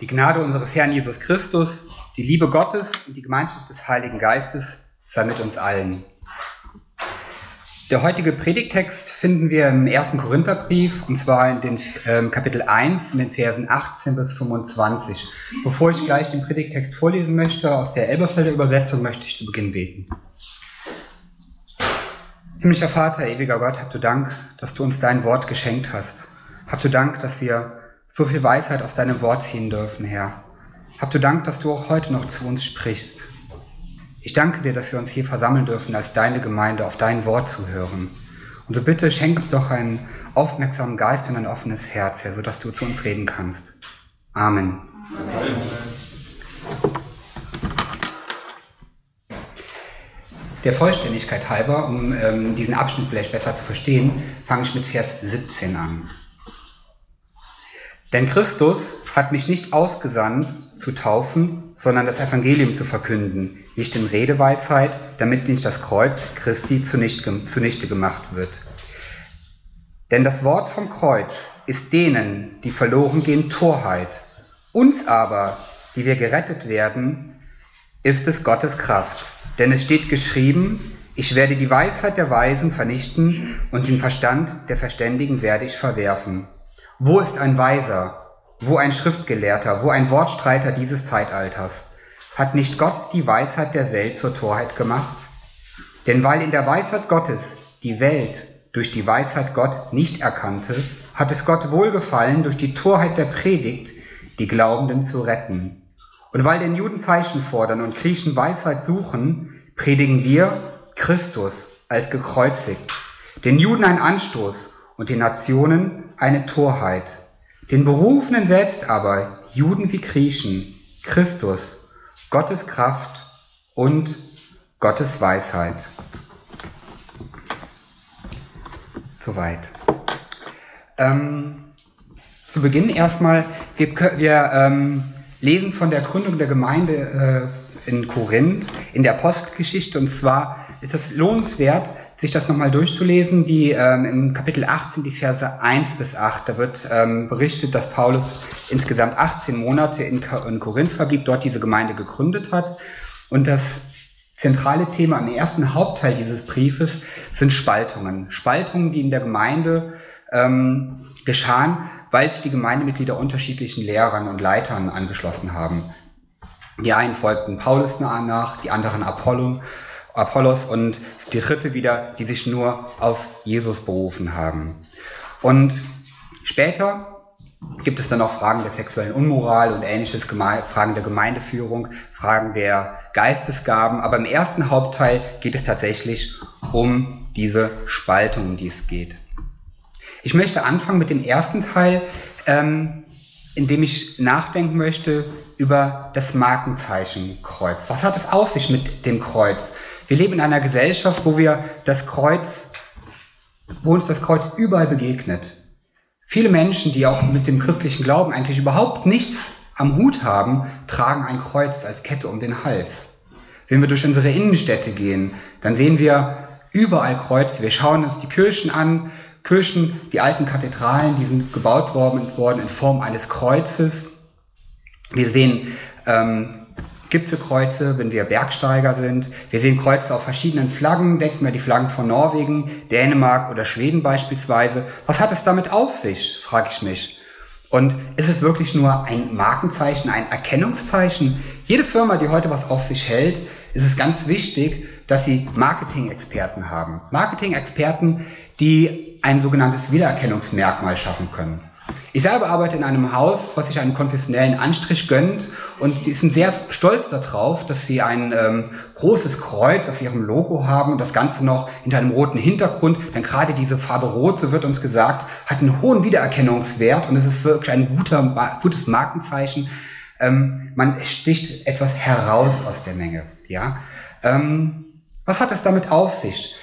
Die Gnade unseres Herrn Jesus Christus, die Liebe Gottes und die Gemeinschaft des Heiligen Geistes sei mit uns allen. Der heutige Predigtext finden wir im ersten Korintherbrief, und zwar in den ähm, Kapitel 1, in den Versen 18 bis 25. Bevor ich gleich den Predigtext vorlesen möchte, aus der Elberfelder Übersetzung möchte ich zu Beginn beten. Himmlischer Vater, ewiger Gott, habt du Dank, dass du uns dein Wort geschenkt hast. Habt du Dank, dass wir so viel Weisheit aus deinem Wort ziehen dürfen, Herr. Habt du Dank, dass du auch heute noch zu uns sprichst. Ich danke dir, dass wir uns hier versammeln dürfen, als deine Gemeinde auf dein Wort zu hören. Und so bitte schenk uns doch einen aufmerksamen Geist und ein offenes Herz, Herr, sodass du zu uns reden kannst. Amen. Amen. Der Vollständigkeit halber, um ähm, diesen Abschnitt vielleicht besser zu verstehen, fange ich mit Vers 17 an. Denn Christus hat mich nicht ausgesandt zu taufen, sondern das Evangelium zu verkünden, nicht in Redeweisheit, damit nicht das Kreuz Christi zunichte, gemacht wird. Denn das Wort vom Kreuz ist denen, die verloren gehen, Torheit. Uns aber, die wir gerettet werden, ist es Gottes Kraft. Denn es steht geschrieben, ich werde die Weisheit der Weisen vernichten und den Verstand der Verständigen werde ich verwerfen. Wo ist ein Weiser? Wo ein Schriftgelehrter? Wo ein Wortstreiter dieses Zeitalters? Hat nicht Gott die Weisheit der Welt zur Torheit gemacht? Denn weil in der Weisheit Gottes die Welt durch die Weisheit Gott nicht erkannte, hat es Gott wohlgefallen, durch die Torheit der Predigt die Glaubenden zu retten. Und weil den Juden Zeichen fordern und Griechen Weisheit suchen, predigen wir Christus als gekreuzigt, den Juden ein Anstoß und den Nationen eine Torheit. Den Berufenen selbst aber, Juden wie Griechen, Christus, Gottes Kraft und Gottes Weisheit. Soweit. Ähm, zu Beginn erstmal, wir, wir ähm, lesen von der Gründung der Gemeinde äh, in Korinth in der Postgeschichte und zwar ist es lohnenswert, sich das nochmal durchzulesen, die ähm, im Kapitel 18, die Verse 1 bis 8, da wird ähm, berichtet, dass Paulus insgesamt 18 Monate in, in Korinth verblieb, dort diese Gemeinde gegründet hat. Und das zentrale Thema im ersten Hauptteil dieses Briefes sind Spaltungen. Spaltungen, die in der Gemeinde ähm, geschahen, weil sich die Gemeindemitglieder unterschiedlichen Lehrern und Leitern angeschlossen haben. Die einen folgten Paulus nach, die anderen Apollo Apollos und die dritte wieder, die sich nur auf Jesus berufen haben. Und später gibt es dann auch Fragen der sexuellen Unmoral und ähnliches, Fragen der Gemeindeführung, Fragen der Geistesgaben. Aber im ersten Hauptteil geht es tatsächlich um diese Spaltung, um die es geht. Ich möchte anfangen mit dem ersten Teil, ähm, in dem ich nachdenken möchte über das Markenzeichen Kreuz. Was hat es auf sich mit dem Kreuz? Wir leben in einer Gesellschaft, wo wir das Kreuz, wo uns das Kreuz überall begegnet. Viele Menschen, die auch mit dem christlichen Glauben eigentlich überhaupt nichts am Hut haben, tragen ein Kreuz als Kette um den Hals. Wenn wir durch unsere Innenstädte gehen, dann sehen wir überall Kreuze. Wir schauen uns die Kirchen an, Kirchen, die alten Kathedralen, die sind gebaut worden, in Form eines Kreuzes. Wir sehen ähm, Gipfelkreuze, wenn wir Bergsteiger sind. Wir sehen Kreuze auf verschiedenen Flaggen, denken wir die Flaggen von Norwegen, Dänemark oder Schweden beispielsweise. Was hat es damit auf sich, frage ich mich. Und ist es wirklich nur ein Markenzeichen, ein Erkennungszeichen? Jede Firma, die heute was auf sich hält, ist es ganz wichtig, dass sie Marketing-Experten haben. Marketing-Experten, die ein sogenanntes Wiedererkennungsmerkmal schaffen können. Ich selber arbeite in einem Haus, was sich einen konfessionellen Anstrich gönnt und die sind sehr stolz darauf, dass sie ein ähm, großes Kreuz auf ihrem Logo haben und das Ganze noch hinter einem roten Hintergrund. Denn gerade diese Farbe Rot, so wird uns gesagt, hat einen hohen Wiedererkennungswert und es ist wirklich ein guter, gutes Markenzeichen. Ähm, man sticht etwas heraus aus der Menge. Ja, ähm, was hat es damit auf sich?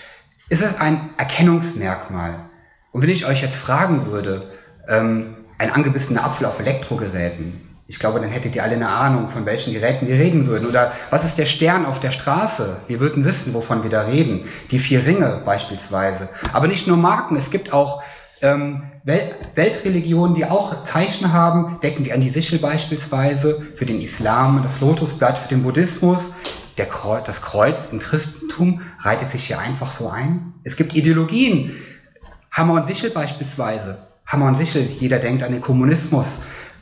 Ist es ein Erkennungsmerkmal? Und wenn ich euch jetzt fragen würde, ähm, ein angebissener Apfel auf Elektrogeräten. Ich glaube, dann hättet ihr alle eine Ahnung, von welchen Geräten wir reden würden. Oder was ist der Stern auf der Straße? Wir würden wissen, wovon wir da reden. Die vier Ringe beispielsweise. Aber nicht nur Marken, es gibt auch ähm, Wel Weltreligionen, die auch Zeichen haben, decken wie an die Sichel beispielsweise für den Islam, das Lotusblatt für den Buddhismus. Der Kreuz, das Kreuz im Christentum reitet sich hier einfach so ein. Es gibt Ideologien, Hammer und Sichel beispielsweise. Hammer Sichel, jeder denkt an den Kommunismus,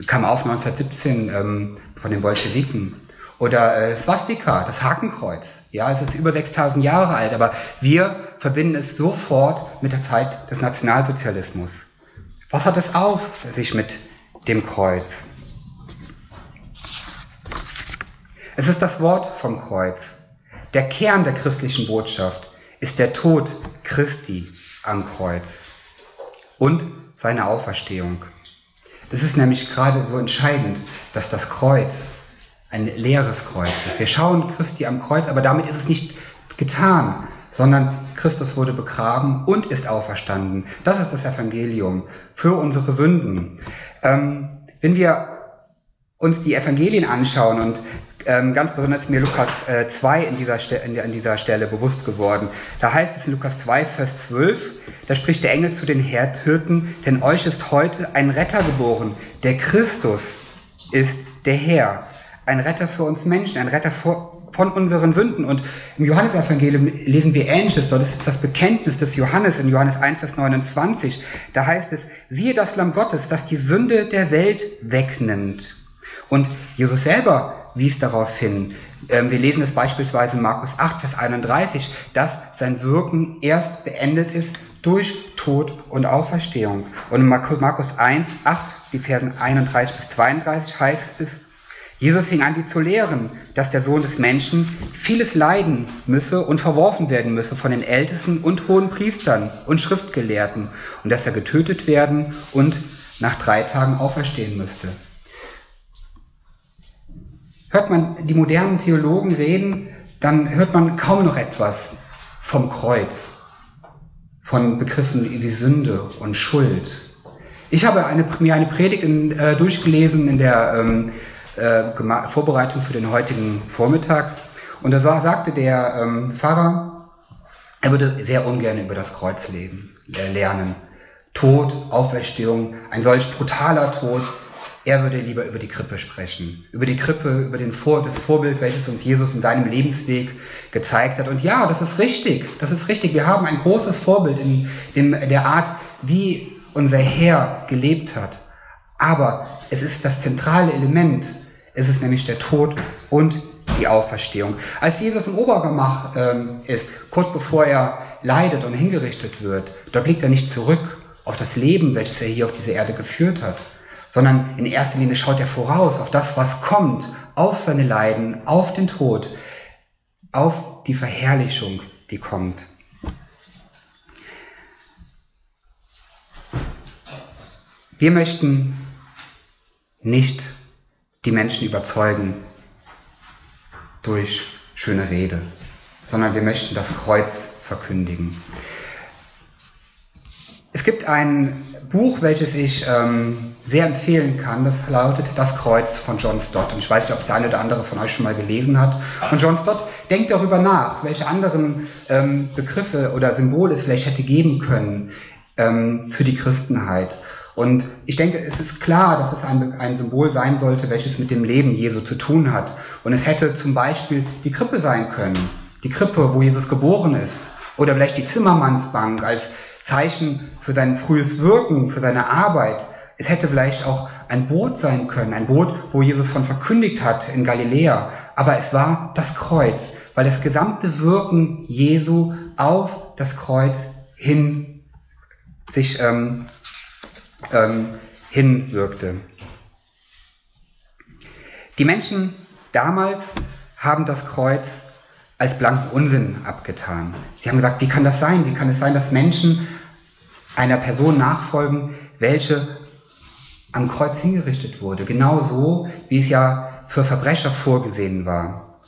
kam auf 1917 ähm, von den Bolschewiken. Oder äh, Swastika, das Hakenkreuz. Ja, es ist über 6000 Jahre alt, aber wir verbinden es sofort mit der Zeit des Nationalsozialismus. Was hat es auf sich mit dem Kreuz? Es ist das Wort vom Kreuz. Der Kern der christlichen Botschaft ist der Tod Christi am Kreuz und seine Auferstehung. Es ist nämlich gerade so entscheidend, dass das Kreuz ein leeres Kreuz ist. Wir schauen Christi am Kreuz, aber damit ist es nicht getan, sondern Christus wurde begraben und ist auferstanden. Das ist das Evangelium für unsere Sünden. Ähm, wenn wir uns die Evangelien anschauen und ähm, ganz besonders ist mir Lukas äh, 2 in dieser, in, in dieser Stelle bewusst geworden. Da heißt es in Lukas 2, Vers 12, da spricht der Engel zu den Hirten, denn euch ist heute ein Retter geboren, der Christus ist der Herr. Ein Retter für uns Menschen, ein Retter vor, von unseren Sünden. Und im Johannesevangelium lesen wir Ähnliches. Dort ist das Bekenntnis des Johannes in Johannes 1, Vers 29. Da heißt es, siehe das Lamm Gottes, das die Sünde der Welt wegnimmt. Und Jesus selber wies darauf hin. Ähm, wir lesen es beispielsweise in Markus 8, Vers 31, dass sein Wirken erst beendet ist durch Tod und Auferstehung. Und in Markus 1, 8, die Versen 31 bis 32 heißt es, Jesus fing an, sie zu lehren, dass der Sohn des Menschen vieles leiden müsse und verworfen werden müsse von den Ältesten und hohen Priestern und Schriftgelehrten und dass er getötet werden und nach drei Tagen auferstehen müsste hört man die modernen Theologen reden, dann hört man kaum noch etwas vom Kreuz, von Begriffen wie Sünde und Schuld. Ich habe eine, mir eine Predigt in, äh, durchgelesen in der ähm, äh, Vorbereitung für den heutigen Vormittag und da sagte der ähm, Pfarrer, er würde sehr ungern über das Kreuz leben, äh, lernen. Tod, Auferstehung, ein solch brutaler Tod, er würde lieber über die Krippe sprechen. Über die Krippe, über den Vor das Vorbild, welches uns Jesus in seinem Lebensweg gezeigt hat. Und ja, das ist richtig. Das ist richtig. Wir haben ein großes Vorbild in dem, der Art, wie unser Herr gelebt hat. Aber es ist das zentrale Element. Es ist nämlich der Tod und die Auferstehung. Als Jesus im Obergemach ähm, ist, kurz bevor er leidet und hingerichtet wird, da blickt er nicht zurück auf das Leben, welches er hier auf dieser Erde geführt hat, sondern in erster Linie schaut er voraus auf das, was kommt, auf seine Leiden, auf den Tod, auf die Verherrlichung, die kommt. Wir möchten nicht die Menschen überzeugen durch schöne Rede, sondern wir möchten das Kreuz verkündigen. Es gibt ein Buch, welches ich ähm, sehr empfehlen kann. Das lautet Das Kreuz von John Stott. Und ich weiß nicht, ob es der eine oder andere von euch schon mal gelesen hat. Und John Stott denkt darüber nach, welche anderen ähm, Begriffe oder Symbole es vielleicht hätte geben können ähm, für die Christenheit. Und ich denke, es ist klar, dass es ein, ein Symbol sein sollte, welches mit dem Leben Jesu zu tun hat. Und es hätte zum Beispiel die Krippe sein können. Die Krippe, wo Jesus geboren ist. Oder vielleicht die Zimmermannsbank als Zeichen für sein frühes Wirken, für seine Arbeit. Es hätte vielleicht auch ein Boot sein können, ein Boot, wo Jesus von verkündigt hat in Galiläa. Aber es war das Kreuz, weil das gesamte Wirken Jesu auf das Kreuz hin sich ähm, ähm, hinwirkte. Die Menschen damals haben das Kreuz als blanken Unsinn abgetan. Sie haben gesagt, wie kann das sein? Wie kann es sein, dass Menschen einer Person nachfolgen, welche am Kreuz hingerichtet wurde? Genau so, wie es ja für Verbrecher vorgesehen war.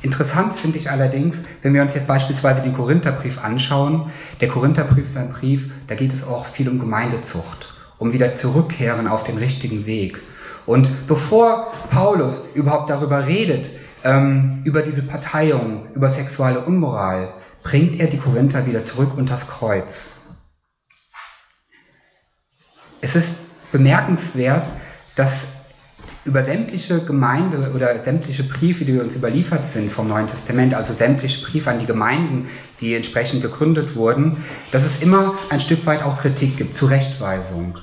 Interessant finde ich allerdings, wenn wir uns jetzt beispielsweise den Korintherbrief anschauen. Der Korintherbrief ist ein Brief, da geht es auch viel um Gemeindezucht, um wieder zurückkehren auf den richtigen Weg. Und bevor Paulus überhaupt darüber redet, ähm, über diese Parteiung, über sexuelle Unmoral, bringt er die Korinther wieder zurück unter das Kreuz. es ist bemerkenswert, dass über sämtliche Gemeinde oder sämtliche Briefe, die uns überliefert sind vom Neuen Testament, also sämtliche Briefe an die Gemeinden, die entsprechend gegründet wurden, dass es immer ein Stück weit auch Kritik gibt, Zurechtweisung.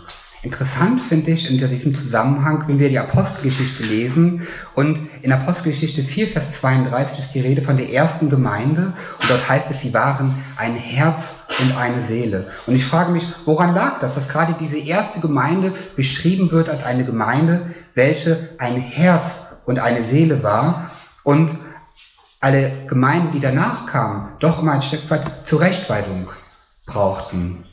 Interessant finde ich in diesem Zusammenhang, wenn wir die Apostelgeschichte lesen und in Apostelgeschichte 4, Vers 32 ist die Rede von der ersten Gemeinde und dort heißt es, sie waren ein Herz und eine Seele. Und ich frage mich, woran lag das, dass gerade diese erste Gemeinde beschrieben wird als eine Gemeinde, welche ein Herz und eine Seele war und alle Gemeinden, die danach kamen, doch immer ein Stück weit Zurechtweisung brauchten.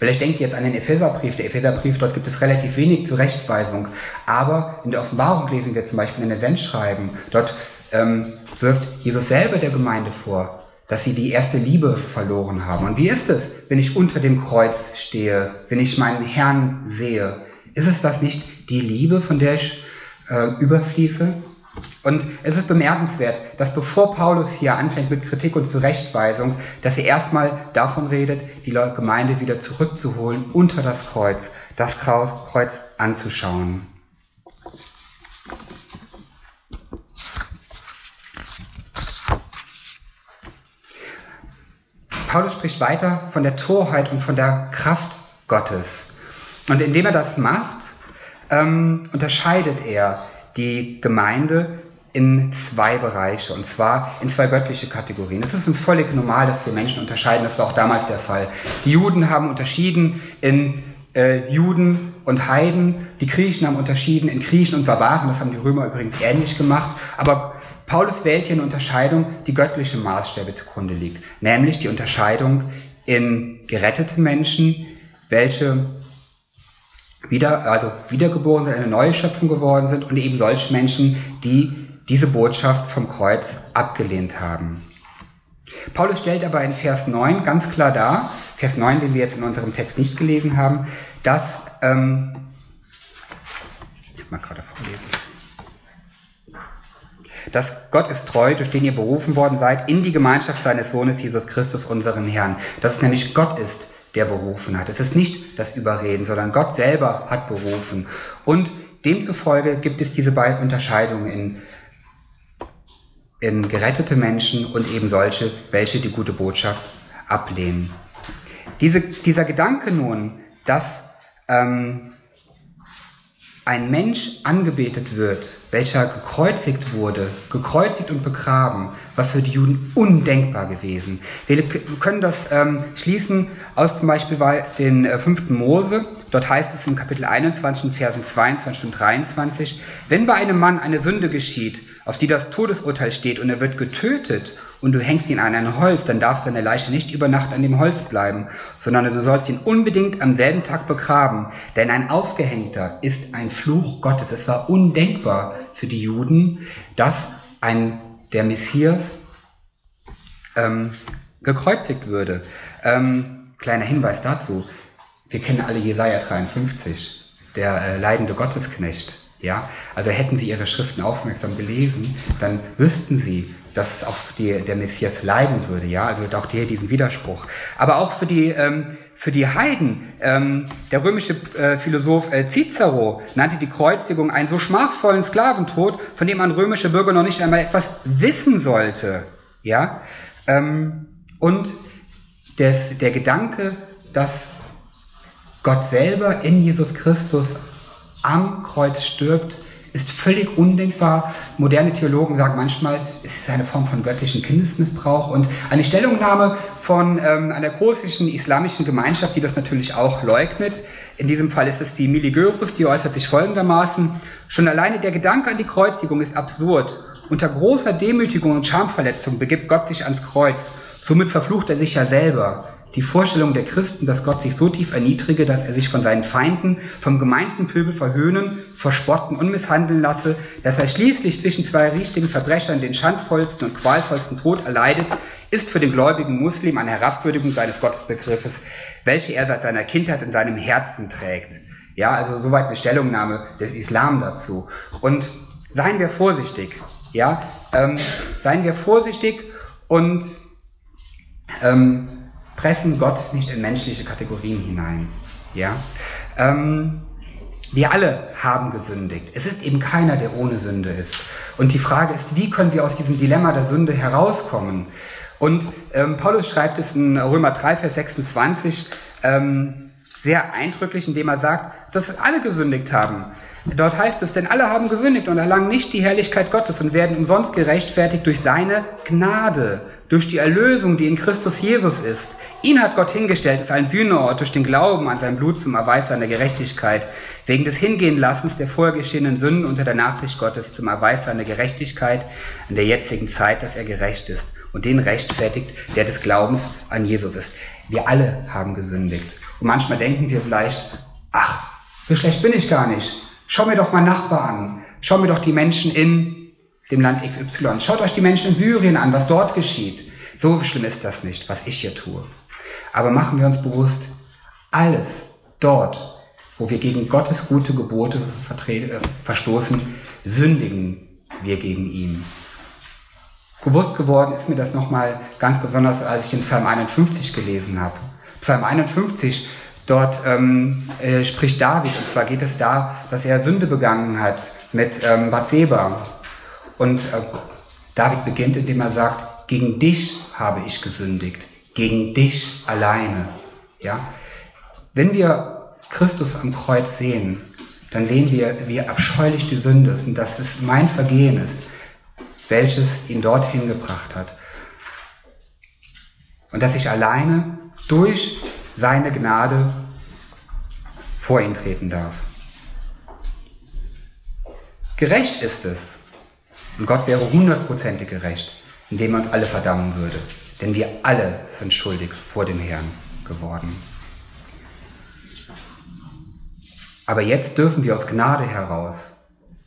Vielleicht denkt ihr jetzt an den Epheserbrief. Der Epheserbrief, dort gibt es relativ wenig Zurechtweisung. Aber in der Offenbarung lesen wir zum Beispiel in der Sendschreiben, dort ähm, wirft Jesus selber der Gemeinde vor, dass sie die erste Liebe verloren haben. Und wie ist es, wenn ich unter dem Kreuz stehe, wenn ich meinen Herrn sehe? Ist es das nicht die Liebe, von der ich äh, überfließe? Und es ist bemerkenswert, dass bevor Paulus hier anfängt mit Kritik und Zurechtweisung, dass er erstmal davon redet, die Gemeinde wieder zurückzuholen unter das Kreuz, das Kreuz anzuschauen. Paulus spricht weiter von der Torheit und von der Kraft Gottes. Und indem er das macht, ähm, unterscheidet er die Gemeinde in zwei Bereiche, und zwar in zwei göttliche Kategorien. Es ist uns völlig normal, dass wir Menschen unterscheiden, das war auch damals der Fall. Die Juden haben unterschieden in äh, Juden und Heiden, die Griechen haben unterschieden in Griechen und Barbaren, das haben die Römer übrigens ähnlich gemacht, aber Paulus wählt hier eine Unterscheidung, die göttliche Maßstäbe zugrunde liegt, nämlich die Unterscheidung in gerettete Menschen, welche wieder, also wiedergeboren sind, eine neue Schöpfung geworden sind und eben solche Menschen, die diese Botschaft vom Kreuz abgelehnt haben. Paulus stellt aber in Vers 9 ganz klar dar, Vers 9, den wir jetzt in unserem Text nicht gelesen haben, dass, ähm, jetzt mal gerade vorlesen, dass Gott ist treu, durch den ihr berufen worden seid, in die Gemeinschaft seines Sohnes Jesus Christus, unseren Herrn. Dass es nämlich Gott ist, der berufen hat. Es ist nicht das Überreden, sondern Gott selber hat berufen. Und demzufolge gibt es diese beiden Unterscheidungen in, in gerettete Menschen und eben solche, welche die gute Botschaft ablehnen. Diese, dieser Gedanke nun, dass ähm, ein Mensch angebetet wird, welcher gekreuzigt wurde, gekreuzigt und begraben, war für die Juden undenkbar gewesen. Wir können das ähm, schließen aus zum Beispiel den äh, fünften Mose. Dort heißt es im Kapitel 21, Versen 22 und 23, wenn bei einem Mann eine Sünde geschieht, auf die das Todesurteil steht und er wird getötet und du hängst ihn an ein Holz, dann darf seine Leiche nicht über Nacht an dem Holz bleiben, sondern du sollst ihn unbedingt am selben Tag begraben. Denn ein Aufgehängter ist ein Fluch Gottes. Es war undenkbar für die Juden, dass ein, der Messias ähm, gekreuzigt würde. Ähm, kleiner Hinweis dazu. Wir kennen alle Jesaja 53, der äh, leidende Gottesknecht. Ja, also hätten Sie Ihre Schriften aufmerksam gelesen, dann wüssten Sie, dass auch die, der Messias leiden würde, ja, also auch hier diesen Widerspruch. Aber auch für die, ähm, für die Heiden, ähm, der römische äh, Philosoph äh, Cicero nannte die Kreuzigung einen so schmachvollen Sklaventod, von dem ein römischer Bürger noch nicht einmal etwas wissen sollte, ja. Ähm, und des, der Gedanke, dass Gott selber in Jesus Christus am Kreuz stirbt, ist völlig undenkbar. Moderne Theologen sagen manchmal, es ist eine Form von göttlichen Kindesmissbrauch. Und eine Stellungnahme von ähm, einer großen islamischen Gemeinschaft, die das natürlich auch leugnet. In diesem Fall ist es die Miligörus, die äußert sich folgendermaßen. Schon alleine der Gedanke an die Kreuzigung ist absurd. Unter großer Demütigung und Schamverletzung begibt Gott sich ans Kreuz. Somit verflucht er sich ja selber die Vorstellung der Christen, dass Gott sich so tief erniedrige, dass er sich von seinen Feinden, vom gemeinsten Pöbel verhöhnen, verspotten und misshandeln lasse, dass er schließlich zwischen zwei richtigen Verbrechern den schandvollsten und qualvollsten Tod erleidet, ist für den gläubigen Muslim eine Herabwürdigung seines Gottesbegriffes, welche er seit seiner Kindheit in seinem Herzen trägt. Ja, also soweit eine Stellungnahme des Islam dazu. Und seien wir vorsichtig, ja, ähm, seien wir vorsichtig und ähm, pressen Gott nicht in menschliche Kategorien hinein. Ja, ähm, wir alle haben gesündigt. Es ist eben keiner, der ohne Sünde ist. Und die Frage ist, wie können wir aus diesem Dilemma der Sünde herauskommen? Und ähm, Paulus schreibt es in Römer 3, Vers 26 ähm, sehr eindrücklich, indem er sagt, dass alle gesündigt haben. Dort heißt es, denn alle haben gesündigt und erlangen nicht die Herrlichkeit Gottes und werden umsonst gerechtfertigt durch seine Gnade, durch die Erlösung, die in Christus Jesus ist. Ihn hat Gott hingestellt als ein Sühneort durch den Glauben an sein Blut zum Erweis seiner Gerechtigkeit, wegen des Hingehenlassens der vorher geschehenen Sünden unter der Nachsicht Gottes zum Erweis seiner Gerechtigkeit in der jetzigen Zeit, dass er gerecht ist und den rechtfertigt, der des Glaubens an Jesus ist. Wir alle haben gesündigt. Und manchmal denken wir vielleicht, ach, so schlecht bin ich gar nicht. Schau mir doch mal Nachbar an. Schau mir doch die Menschen in dem Land XY. Schaut euch die Menschen in Syrien an, was dort geschieht. So schlimm ist das nicht, was ich hier tue. Aber machen wir uns bewusst, alles dort, wo wir gegen Gottes gute Gebote äh, verstoßen, sündigen wir gegen ihn. Bewusst geworden ist mir das nochmal ganz besonders, als ich den Psalm 51 gelesen habe. Psalm 51, dort ähm, äh, spricht David, und zwar geht es da, dass er Sünde begangen hat mit ähm, Bathseba. Und äh, David beginnt, indem er sagt, gegen dich habe ich gesündigt, gegen dich alleine. Ja? Wenn wir Christus am Kreuz sehen, dann sehen wir, wie abscheulich die Sünde ist und dass es mein Vergehen ist, welches ihn dorthin gebracht hat. Und dass ich alleine durch seine Gnade vor ihn treten darf. Gerecht ist es, und Gott wäre hundertprozentig gerecht, indem er uns alle verdammen würde. Denn wir alle sind schuldig vor dem Herrn geworden. Aber jetzt dürfen wir aus Gnade heraus,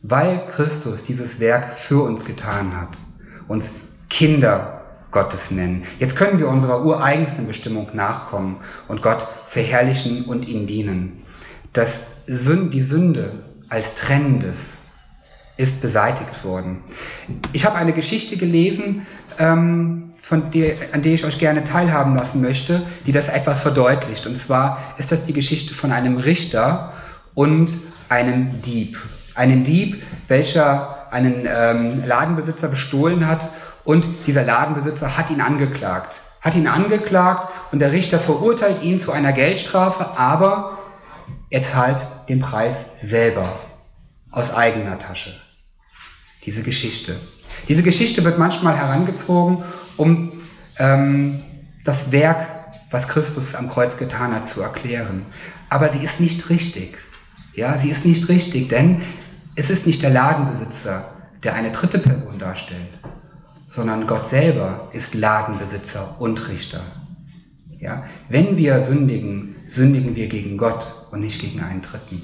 weil Christus dieses Werk für uns getan hat, uns Kinder Gottes nennen. Jetzt können wir unserer ureigensten Bestimmung nachkommen und Gott verherrlichen und ihm dienen. Dass die Sünde als Trennendes ist beseitigt worden. Ich habe eine Geschichte gelesen, ähm, von der, an der ich euch gerne teilhaben lassen möchte, die das etwas verdeutlicht. Und zwar ist das die Geschichte von einem Richter und einem Dieb. Einen Dieb, welcher einen ähm, Ladenbesitzer bestohlen hat und dieser Ladenbesitzer hat ihn angeklagt. Hat ihn angeklagt und der Richter verurteilt ihn zu einer Geldstrafe, aber er zahlt den Preis selber aus eigener Tasche diese Geschichte. Diese Geschichte wird manchmal herangezogen, um ähm, das Werk, was Christus am Kreuz getan hat, zu erklären. Aber sie ist nicht richtig. Ja, sie ist nicht richtig, denn es ist nicht der Ladenbesitzer, der eine dritte Person darstellt, sondern Gott selber ist Ladenbesitzer und Richter. Ja, wenn wir sündigen, sündigen wir gegen Gott und nicht gegen einen Dritten.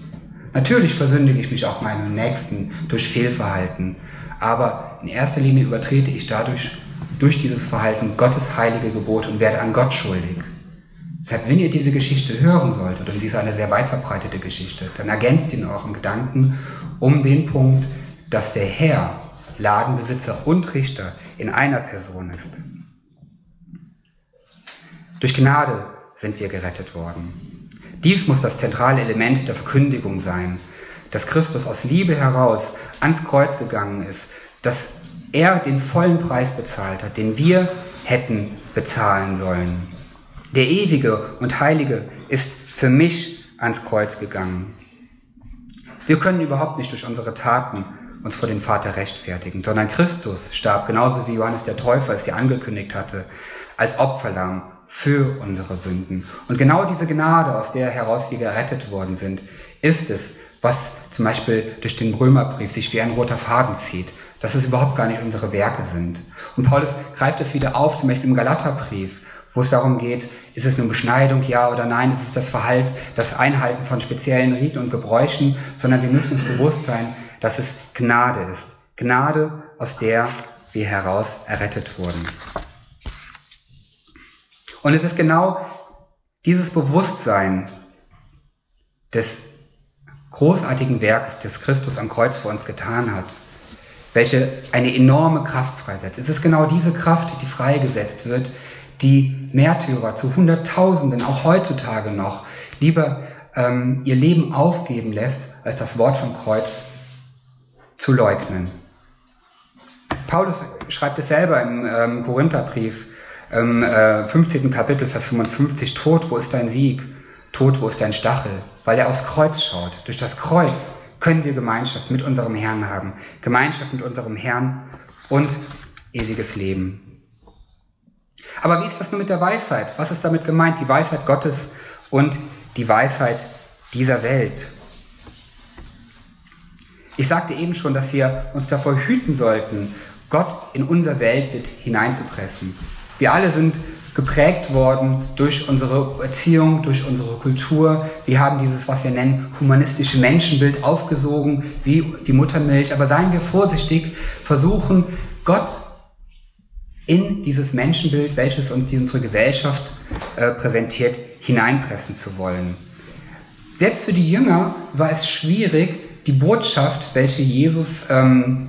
Natürlich versündige ich mich auch meinem Nächsten durch Fehlverhalten, aber in erster Linie übertrete ich dadurch durch dieses Verhalten Gottes heilige Gebote und werde an Gott schuldig. Deshalb, wenn ihr diese Geschichte hören solltet, und sie ist eine sehr weit verbreitete Geschichte, dann ergänzt ihn euren Gedanken um den Punkt, dass der Herr Ladenbesitzer und Richter in einer Person ist. Durch Gnade sind wir gerettet worden. Dies muss das zentrale Element der Verkündigung sein, dass Christus aus Liebe heraus ans Kreuz gegangen ist, dass er den vollen Preis bezahlt hat, den wir hätten bezahlen sollen. Der ewige und heilige ist für mich ans Kreuz gegangen. Wir können überhaupt nicht durch unsere Taten uns vor den Vater rechtfertigen, sondern Christus starb, genauso wie Johannes der Täufer es dir angekündigt hatte, als Opferlamm für unsere Sünden. Und genau diese Gnade, aus der heraus wir gerettet worden sind, ist es, was zum Beispiel durch den Römerbrief sich wie ein roter Faden zieht, dass es überhaupt gar nicht unsere Werke sind. Und Paulus greift es wieder auf, zum Beispiel im Galaterbrief, wo es darum geht, ist es nun Beschneidung, ja oder nein, ist es das Verhalten, das Einhalten von speziellen Riten und Gebräuchen, sondern wir müssen uns bewusst sein, dass es Gnade ist. Gnade, aus der wir heraus errettet wurden. Und es ist genau dieses Bewusstsein des großartigen Werkes, das Christus am Kreuz für uns getan hat, welche eine enorme Kraft freisetzt. Es ist genau diese Kraft, die freigesetzt wird, die Märtyrer zu Hunderttausenden, auch heutzutage noch, lieber ähm, ihr Leben aufgeben lässt, als das Wort vom Kreuz zu leugnen. Paulus schreibt es selber im ähm, Korintherbrief, im äh, 15. Kapitel, Vers 55, Tod, wo ist dein Sieg? Tod, wo ist dein Stachel? Weil er aufs Kreuz schaut. Durch das Kreuz können wir Gemeinschaft mit unserem Herrn haben. Gemeinschaft mit unserem Herrn und ewiges Leben. Aber wie ist das nun mit der Weisheit? Was ist damit gemeint? Die Weisheit Gottes und die Weisheit dieser Welt. Ich sagte eben schon, dass wir uns davor hüten sollten, Gott in unser Weltbild hineinzupressen. Wir alle sind geprägt worden durch unsere Erziehung, durch unsere Kultur. Wir haben dieses, was wir nennen, humanistische Menschenbild aufgesogen, wie die Muttermilch. Aber seien wir vorsichtig, versuchen Gott in dieses Menschenbild, welches uns die, unsere Gesellschaft äh, präsentiert, hineinpressen zu wollen. Selbst für die Jünger war es schwierig, die Botschaft, welche Jesus ähm,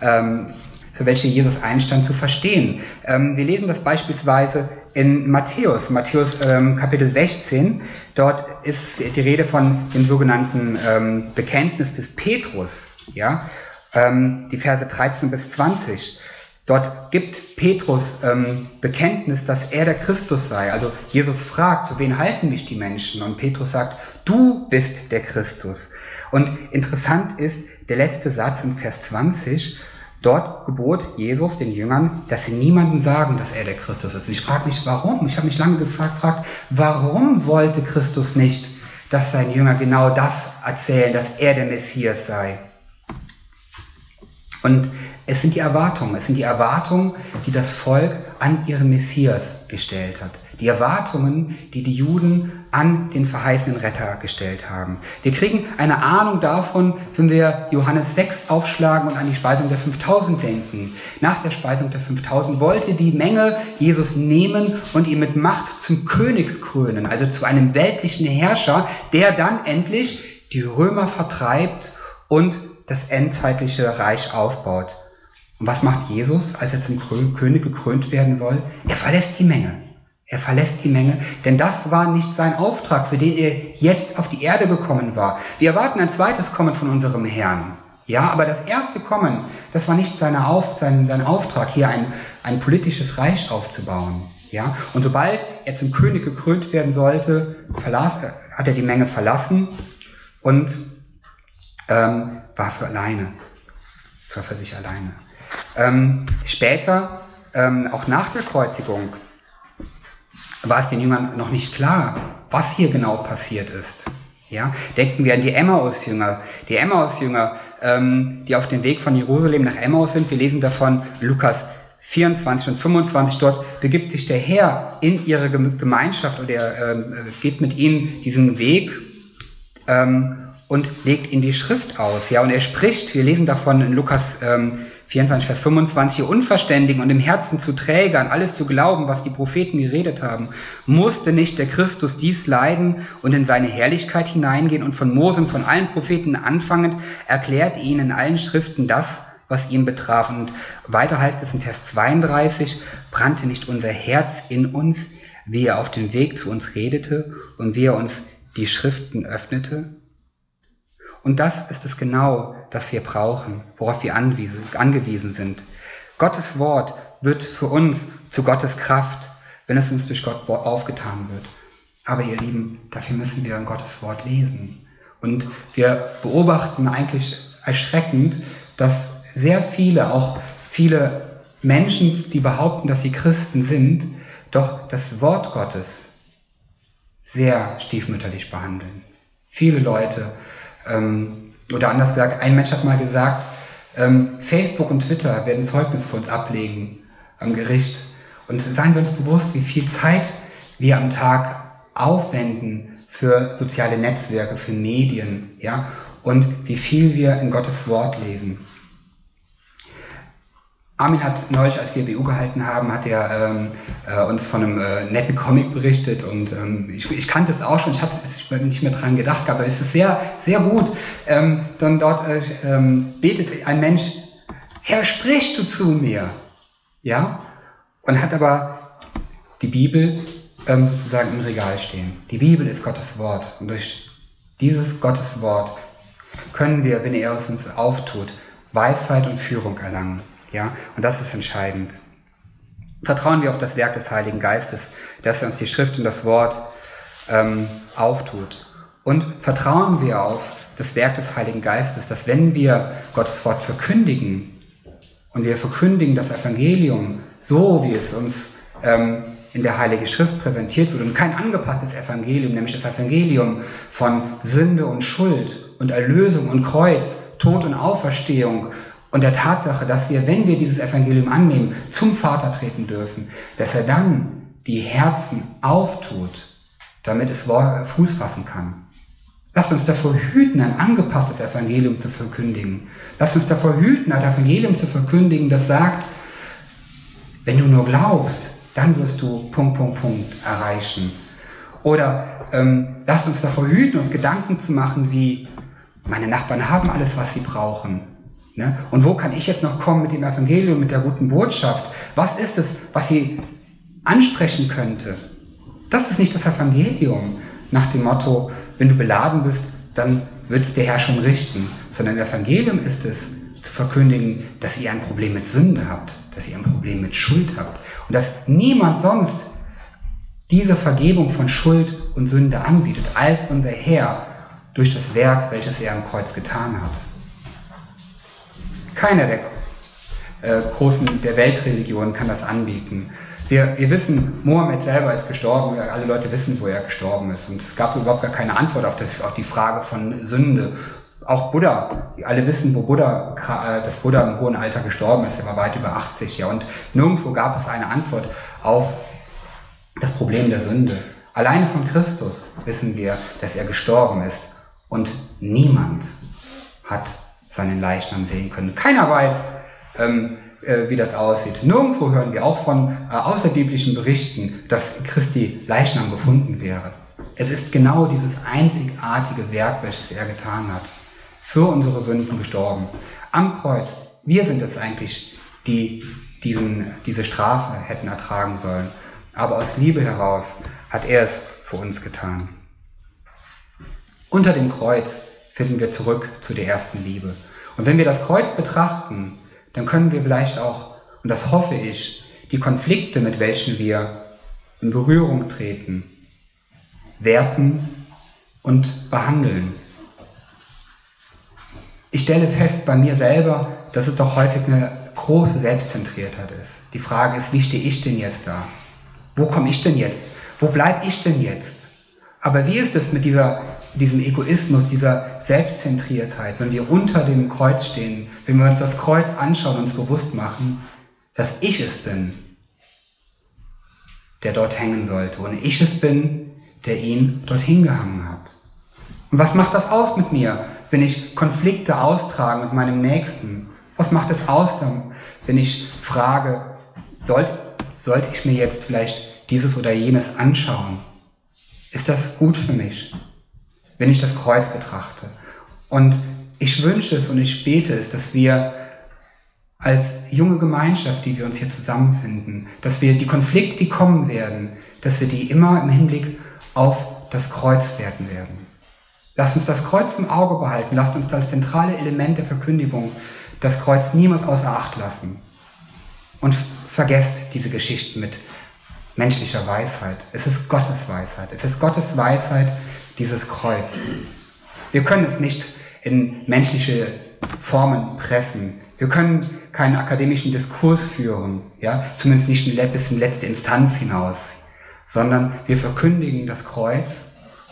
ähm, für welche Jesus einstand, zu verstehen. Ähm, wir lesen das beispielsweise in Matthäus, Matthäus ähm, Kapitel 16. Dort ist die Rede von dem sogenannten ähm, Bekenntnis des Petrus, ja, ähm, die Verse 13 bis 20. Dort gibt Petrus ähm, Bekenntnis, dass er der Christus sei. Also Jesus fragt, für wen halten mich die Menschen? Und Petrus sagt, du bist der Christus. Und interessant ist der letzte Satz in Vers 20. Dort gebot Jesus den Jüngern, dass sie niemanden sagen, dass er der Christus ist. Ich frage mich, warum? Ich habe mich lange gefragt, warum wollte Christus nicht, dass seine Jünger genau das erzählen, dass er der Messias sei? Und es sind die Erwartungen, es sind die Erwartungen, die das Volk an ihren Messias gestellt hat. Die Erwartungen, die die Juden an den verheißenen Retter gestellt haben. Wir kriegen eine Ahnung davon, wenn wir Johannes 6 aufschlagen und an die Speisung der 5000 denken. Nach der Speisung der 5000 wollte die Menge Jesus nehmen und ihn mit Macht zum König krönen, also zu einem weltlichen Herrscher, der dann endlich die Römer vertreibt und das endzeitliche Reich aufbaut. Und was macht Jesus, als er zum König gekrönt werden soll? Er verlässt die Menge. Er verlässt die Menge, denn das war nicht sein Auftrag, für den er jetzt auf die Erde gekommen war. Wir erwarten ein zweites Kommen von unserem Herrn. Ja, aber das erste Kommen, das war nicht seine Auf, sein, sein Auftrag, hier ein, ein politisches Reich aufzubauen. Ja, und sobald er zum König gekrönt werden sollte, verlas, hat er die Menge verlassen und ähm, war für alleine, war für sich alleine. Ähm, später, ähm, auch nach der Kreuzigung, war es den Jüngern noch nicht klar, was hier genau passiert ist. Ja, denken wir an die Emmaus-Jünger. Die Emmaus-Jünger, ähm, die auf dem Weg von Jerusalem nach Emmaus sind. Wir lesen davon Lukas 24 und 25. Dort begibt sich der Herr in ihre Gemeinschaft oder er ähm, geht mit ihnen diesen Weg ähm, und legt ihnen die Schrift aus. Ja, und er spricht. Wir lesen davon in Lukas ähm, 24, Vers 25, Unverständigen und im Herzen zu träge, an alles zu glauben, was die Propheten geredet haben, musste nicht der Christus dies leiden und in seine Herrlichkeit hineingehen und von Mose und von allen Propheten anfangend erklärt ihnen in allen Schriften das, was ihn betraf. Und weiter heißt es in Vers 32, brannte nicht unser Herz in uns, wie er auf dem Weg zu uns redete und wie er uns die Schriften öffnete? Und das ist es genau, das wir brauchen, worauf wir angewiesen sind. Gottes Wort wird für uns zu Gottes Kraft, wenn es uns durch Gott aufgetan wird. Aber ihr Lieben, dafür müssen wir in Gottes Wort lesen. Und wir beobachten eigentlich erschreckend, dass sehr viele, auch viele Menschen, die behaupten, dass sie Christen sind, doch das Wort Gottes sehr stiefmütterlich behandeln. Viele Leute ähm, oder anders gesagt, ein Mensch hat mal gesagt, ähm, Facebook und Twitter werden Zeugnis für uns ablegen am Gericht. Und seien wir uns bewusst, wie viel Zeit wir am Tag aufwenden für soziale Netzwerke, für Medien, ja, und wie viel wir in Gottes Wort lesen. Armin hat neulich, als wir BU gehalten haben, hat er ähm, äh, uns von einem äh, netten Comic berichtet und ähm, ich, ich, kannte es auch schon, ich hatte nicht mehr dran gedacht, aber es ist sehr, sehr gut. Ähm, dann dort äh, ähm, betet ein Mensch, Herr, sprich du zu mir, ja, und hat aber die Bibel ähm, sozusagen im Regal stehen. Die Bibel ist Gottes Wort und durch dieses Gotteswort, können wir, wenn er es uns auftut, Weisheit und Führung erlangen. Ja, und das ist entscheidend. Vertrauen wir auf das Werk des Heiligen Geistes, dass er uns die Schrift und das Wort ähm, auftut. Und vertrauen wir auf das Werk des Heiligen Geistes, dass wenn wir Gottes Wort verkündigen und wir verkündigen das Evangelium so, wie es uns ähm, in der Heiligen Schrift präsentiert wird und kein angepasstes Evangelium, nämlich das Evangelium von Sünde und Schuld und Erlösung und Kreuz, Tod und Auferstehung und der Tatsache, dass wir, wenn wir dieses Evangelium annehmen, zum Vater treten dürfen, dass er dann die Herzen auftut, damit es Fuß fassen kann. Lasst uns davor hüten, ein angepasstes Evangelium zu verkündigen. Lasst uns davor hüten, ein Evangelium zu verkündigen, das sagt, wenn du nur glaubst, dann wirst du Punkt, Punkt, Punkt erreichen. Oder ähm, lasst uns davor hüten, uns Gedanken zu machen, wie meine Nachbarn haben alles, was sie brauchen. Ne? Und wo kann ich jetzt noch kommen mit dem Evangelium, mit der guten Botschaft? Was ist es, was sie ansprechen könnte? Das ist nicht das Evangelium nach dem Motto, wenn du beladen bist, dann wird es der Herr schon richten, sondern das Evangelium ist es, zu verkündigen, dass ihr ein Problem mit Sünde habt, dass ihr ein Problem mit Schuld habt und dass niemand sonst diese Vergebung von Schuld und Sünde anbietet, als unser Herr durch das Werk, welches er am Kreuz getan hat. Keiner der äh, großen der Weltreligionen kann das anbieten. Wir, wir wissen, Mohammed selber ist gestorben, alle Leute wissen, wo er gestorben ist. Und es gab überhaupt gar keine Antwort auf, das, auf die Frage von Sünde. Auch Buddha, alle wissen, wo Buddha, äh, dass Buddha im hohen Alter gestorben ist, er war weit über 80, ja. Und nirgendwo gab es eine Antwort auf das Problem der Sünde. Alleine von Christus wissen wir, dass er gestorben ist. Und niemand hat seinen Leichnam sehen können. Keiner weiß, ähm, äh, wie das aussieht. Nirgendwo hören wir auch von äh, außerbiblischen Berichten, dass Christi Leichnam gefunden wäre. Es ist genau dieses einzigartige Werk, welches er getan hat. Für unsere Sünden gestorben. Am Kreuz. Wir sind es eigentlich, die diesen, diese Strafe hätten ertragen sollen. Aber aus Liebe heraus hat er es für uns getan. Unter dem Kreuz finden wir zurück zu der ersten Liebe. Und wenn wir das Kreuz betrachten, dann können wir vielleicht auch, und das hoffe ich, die Konflikte, mit welchen wir in Berührung treten, werten und behandeln. Ich stelle fest bei mir selber, dass es doch häufig eine große Selbstzentriertheit ist. Die Frage ist, wie stehe ich denn jetzt da? Wo komme ich denn jetzt? Wo bleibe ich denn jetzt? Aber wie ist es mit dieser diesem Egoismus, dieser Selbstzentriertheit, wenn wir unter dem Kreuz stehen, wenn wir uns das Kreuz anschauen und uns bewusst machen, dass ich es bin, der dort hängen sollte und ich es bin, der ihn dorthin gehangen hat. Und was macht das aus mit mir, wenn ich Konflikte austrage mit meinem Nächsten? Was macht es aus dann, wenn ich frage, sollte, sollte ich mir jetzt vielleicht dieses oder jenes anschauen? Ist das gut für mich? Wenn ich das Kreuz betrachte. Und ich wünsche es und ich bete es, dass wir als junge Gemeinschaft, die wir uns hier zusammenfinden, dass wir die Konflikte, die kommen werden, dass wir die immer im Hinblick auf das Kreuz werten werden. Lasst uns das Kreuz im Auge behalten, lasst uns das zentrale Element der Verkündigung, das Kreuz niemals außer Acht lassen. Und vergesst diese Geschichten mit menschlicher Weisheit. Es ist Gottes Weisheit. Es ist Gottes Weisheit, dieses Kreuz. Wir können es nicht in menschliche Formen pressen. Wir können keinen akademischen Diskurs führen, ja, zumindest nicht bis in letzte Instanz hinaus, sondern wir verkündigen das Kreuz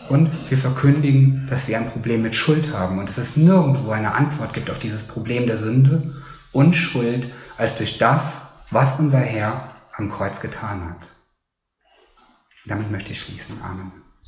und wir verkündigen, dass wir ein Problem mit Schuld haben und dass es nirgendwo eine Antwort gibt auf dieses Problem der Sünde und Schuld als durch das, was unser Herr am Kreuz getan hat. Damit möchte ich schließen. Amen.